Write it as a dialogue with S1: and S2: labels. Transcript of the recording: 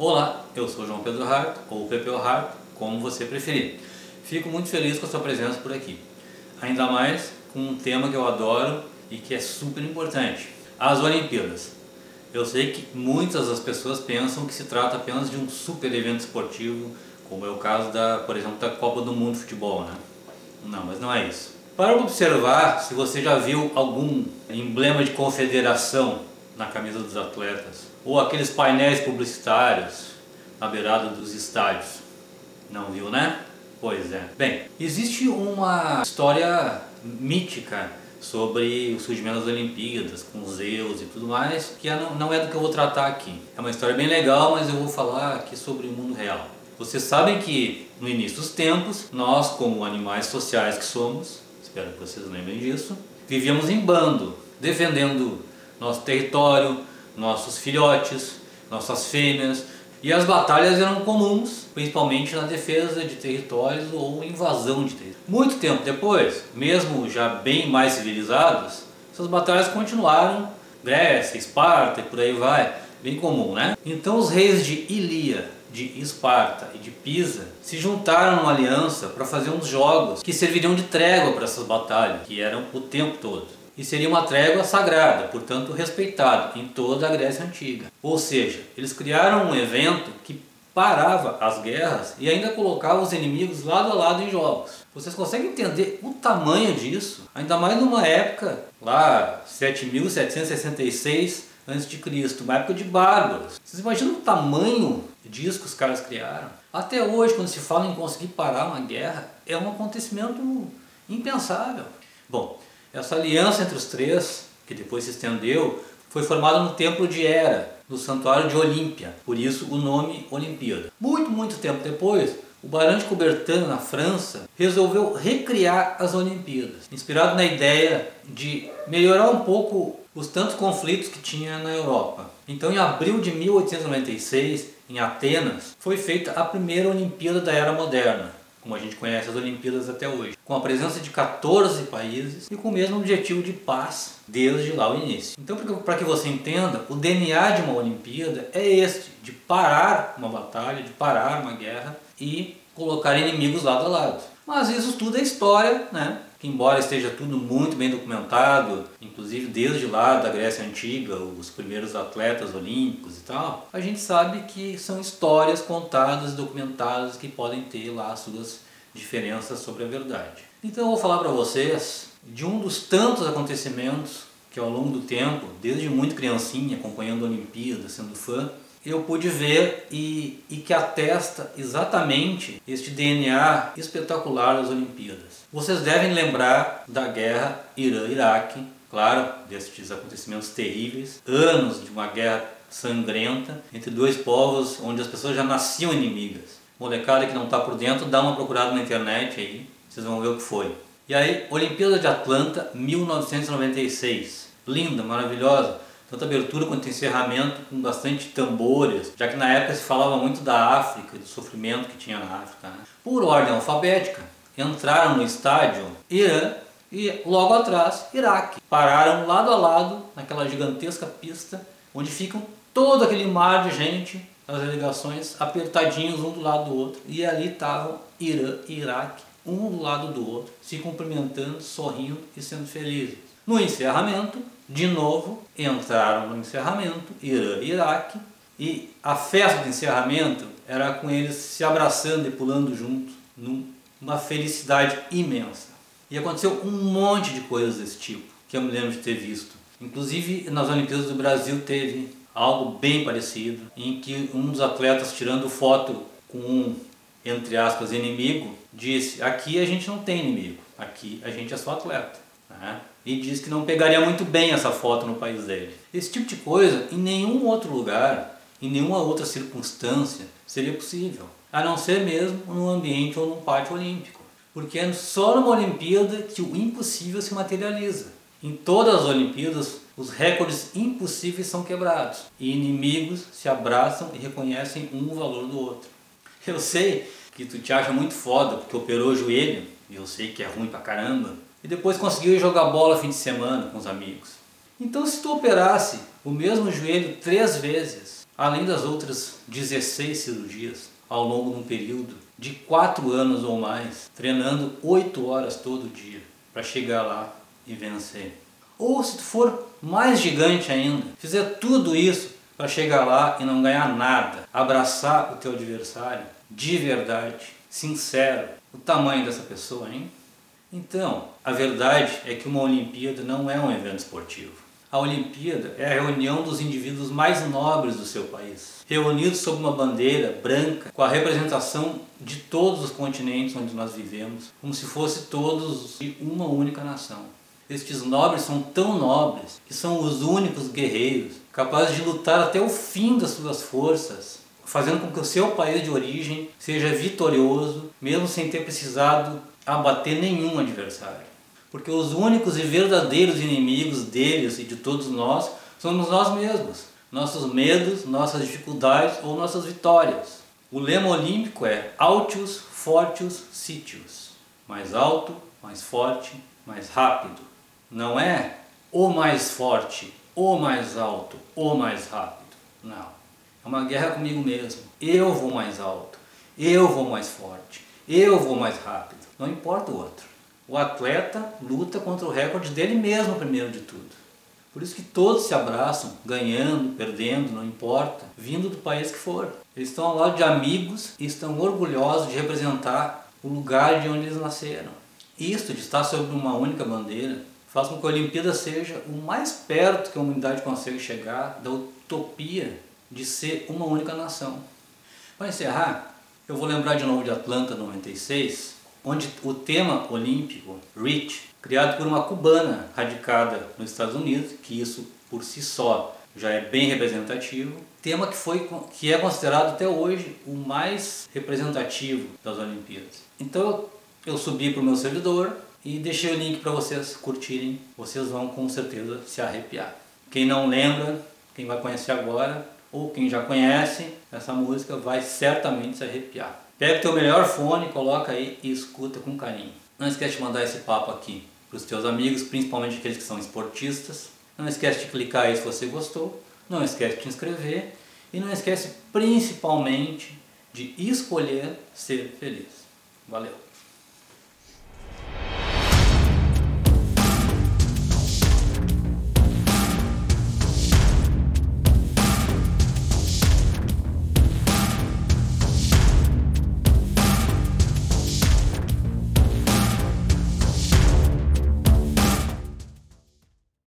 S1: Olá, eu sou João Pedro Hart, ou Pepe Hart, como você preferir. Fico muito feliz com a sua presença por aqui. Ainda mais com um tema que eu adoro e que é super importante, as Olimpíadas. Eu sei que muitas das pessoas pensam que se trata apenas de um super evento esportivo, como é o caso da, por exemplo, da Copa do Mundo de Futebol, né? Não, mas não é isso. Para observar se você já viu algum emblema de confederação na camisa dos atletas, ou aqueles painéis publicitários na beirada dos estádios. Não viu, né? Pois é. Bem, existe uma história mítica sobre o surgimento das Olimpíadas, com Zeus e tudo mais, que não é do que eu vou tratar aqui. É uma história bem legal, mas eu vou falar aqui sobre o mundo real. Vocês sabem que no início dos tempos, nós, como animais sociais que somos, espero que vocês lembrem disso, vivíamos em bando, defendendo nosso território, nossos filhotes, nossas fêmeas, e as batalhas eram comuns, principalmente na defesa de territórios ou invasão de territórios. Muito tempo depois, mesmo já bem mais civilizados, essas batalhas continuaram, Grécia, Esparta e por aí vai, bem comum, né? Então os reis de Ilia, de Esparta e de Pisa se juntaram numa aliança para fazer uns jogos que serviriam de trégua para essas batalhas, que eram o tempo todo e seria uma trégua sagrada, portanto respeitada em toda a Grécia Antiga. Ou seja, eles criaram um evento que parava as guerras e ainda colocava os inimigos lado a lado em jogos. Vocês conseguem entender o tamanho disso? Ainda mais numa época, lá 7766 a.C., uma época de bárbaros. Vocês imaginam o tamanho disso que os caras criaram? Até hoje, quando se fala em conseguir parar uma guerra, é um acontecimento impensável. Bom, essa aliança entre os três, que depois se estendeu, foi formada no templo de Hera, no santuário de Olímpia, por isso o nome Olimpíada. Muito, muito tempo depois, o Barão de Coubertin, na França, resolveu recriar as Olimpíadas, inspirado na ideia de melhorar um pouco os tantos conflitos que tinha na Europa. Então, em abril de 1896, em Atenas, foi feita a primeira Olimpíada da Era Moderna, como a gente conhece as Olimpíadas até hoje, com a presença de 14 países e com o mesmo objetivo de paz desde lá o início. Então, para que você entenda, o DNA de uma Olimpíada é este, de parar uma batalha, de parar uma guerra e colocar inimigos lado a lado. Mas isso tudo é história, né? Que embora esteja tudo muito bem documentado, inclusive desde lá da Grécia Antiga, os primeiros atletas olímpicos e tal, a gente sabe que são histórias contadas, documentadas, que podem ter lá suas diferenças sobre a verdade. Então eu vou falar para vocês de um dos tantos acontecimentos que ao longo do tempo, desde muito criancinha, acompanhando a Olimpíada, sendo fã, eu pude ver e, e que atesta exatamente este DNA espetacular das Olimpíadas. Vocês devem lembrar da guerra Irã-Iraque, claro, destes acontecimentos terríveis, anos de uma guerra sangrenta entre dois povos onde as pessoas já nasciam inimigas. Molecada que não está por dentro, dá uma procurada na internet aí, vocês vão ver o que foi. E aí, Olimpíada de Atlanta, 1996. Linda, maravilhosa tanto abertura quanto encerramento com bastante tambores, já que na época se falava muito da África, do sofrimento que tinha na África. Né? Por ordem alfabética, entraram no estádio Irã e logo atrás Iraque. Pararam lado a lado naquela gigantesca pista onde ficam todo aquele mar de gente, as delegações apertadinhos um do lado do outro. E ali estavam Irã e Iraque, um do lado do outro, se cumprimentando, sorrindo e sendo felizes. No encerramento, de novo, entraram no encerramento, Irã e Iraque, e a festa de encerramento era com eles se abraçando e pulando juntos, numa felicidade imensa. E aconteceu um monte de coisas desse tipo, que eu me lembro de ter visto. Inclusive, nas Olimpíadas do Brasil teve algo bem parecido, em que um dos atletas tirando foto com um, entre aspas, inimigo, disse, aqui a gente não tem inimigo, aqui a gente é só atleta. Né? E diz que não pegaria muito bem essa foto no país dele. Esse tipo de coisa, em nenhum outro lugar, em nenhuma outra circunstância, seria possível. A não ser mesmo num ambiente ou num pátio olímpico. Porque é só numa Olimpíada que o impossível se materializa. Em todas as Olimpíadas, os recordes impossíveis são quebrados. E inimigos se abraçam e reconhecem um o valor do outro. Eu sei que tu te acha muito foda porque operou o joelho, e eu sei que é ruim pra caramba, e depois conseguiu jogar bola fim de semana com os amigos. Então, se tu operasse o mesmo joelho três vezes, além das outras 16 cirurgias ao longo de um período de 4 anos ou mais, treinando 8 horas todo dia para chegar lá e vencer. Ou se tu for mais gigante ainda, fizer tudo isso para chegar lá e não ganhar nada, abraçar o teu adversário de verdade, sincero, o tamanho dessa pessoa, hein? Então, a verdade é que uma Olimpíada não é um evento esportivo. A Olimpíada é a reunião dos indivíduos mais nobres do seu país, reunidos sob uma bandeira branca com a representação de todos os continentes onde nós vivemos, como se fosse todos de uma única nação. Estes nobres são tão nobres que são os únicos guerreiros capazes de lutar até o fim das suas forças, fazendo com que o seu país de origem seja vitorioso, mesmo sem ter precisado abater nenhum adversário. Porque os únicos e verdadeiros inimigos deles e de todos nós somos nós mesmos, nossos medos, nossas dificuldades ou nossas vitórias. O lema olímpico é Altius Fortius Sitius mais alto, mais forte, mais rápido. Não é o mais forte, o mais alto, o mais rápido. Não. É uma guerra comigo mesmo. Eu vou mais alto, eu vou mais forte, eu vou mais rápido. Não importa o outro. O atleta luta contra o recorde dele mesmo, primeiro de tudo. Por isso que todos se abraçam, ganhando, perdendo, não importa, vindo do país que for. Eles estão ao lado de amigos e estão orgulhosos de representar o lugar de onde eles nasceram. Isto de estar sob uma única bandeira faz com que a Olimpíada seja o mais perto que a humanidade consegue chegar da utopia de ser uma única nação. Para encerrar, eu vou lembrar de novo de Atlanta 96, onde o tema olímpico, REACH, criado por uma cubana radicada nos Estados Unidos, que isso por si só já é bem representativo, tema que foi que é considerado até hoje o mais representativo das Olimpíadas. Então eu subi para o meu servidor e deixei o link para vocês curtirem, vocês vão com certeza se arrepiar. Quem não lembra, quem vai conhecer agora, ou quem já conhece essa música vai certamente se arrepiar. Pega o teu melhor fone, coloca aí e escuta com carinho. Não esquece de mandar esse papo aqui para os teus amigos, principalmente aqueles que são esportistas. Não esquece de clicar aí se você gostou. Não esquece de te inscrever. E não esquece principalmente de escolher ser feliz. Valeu!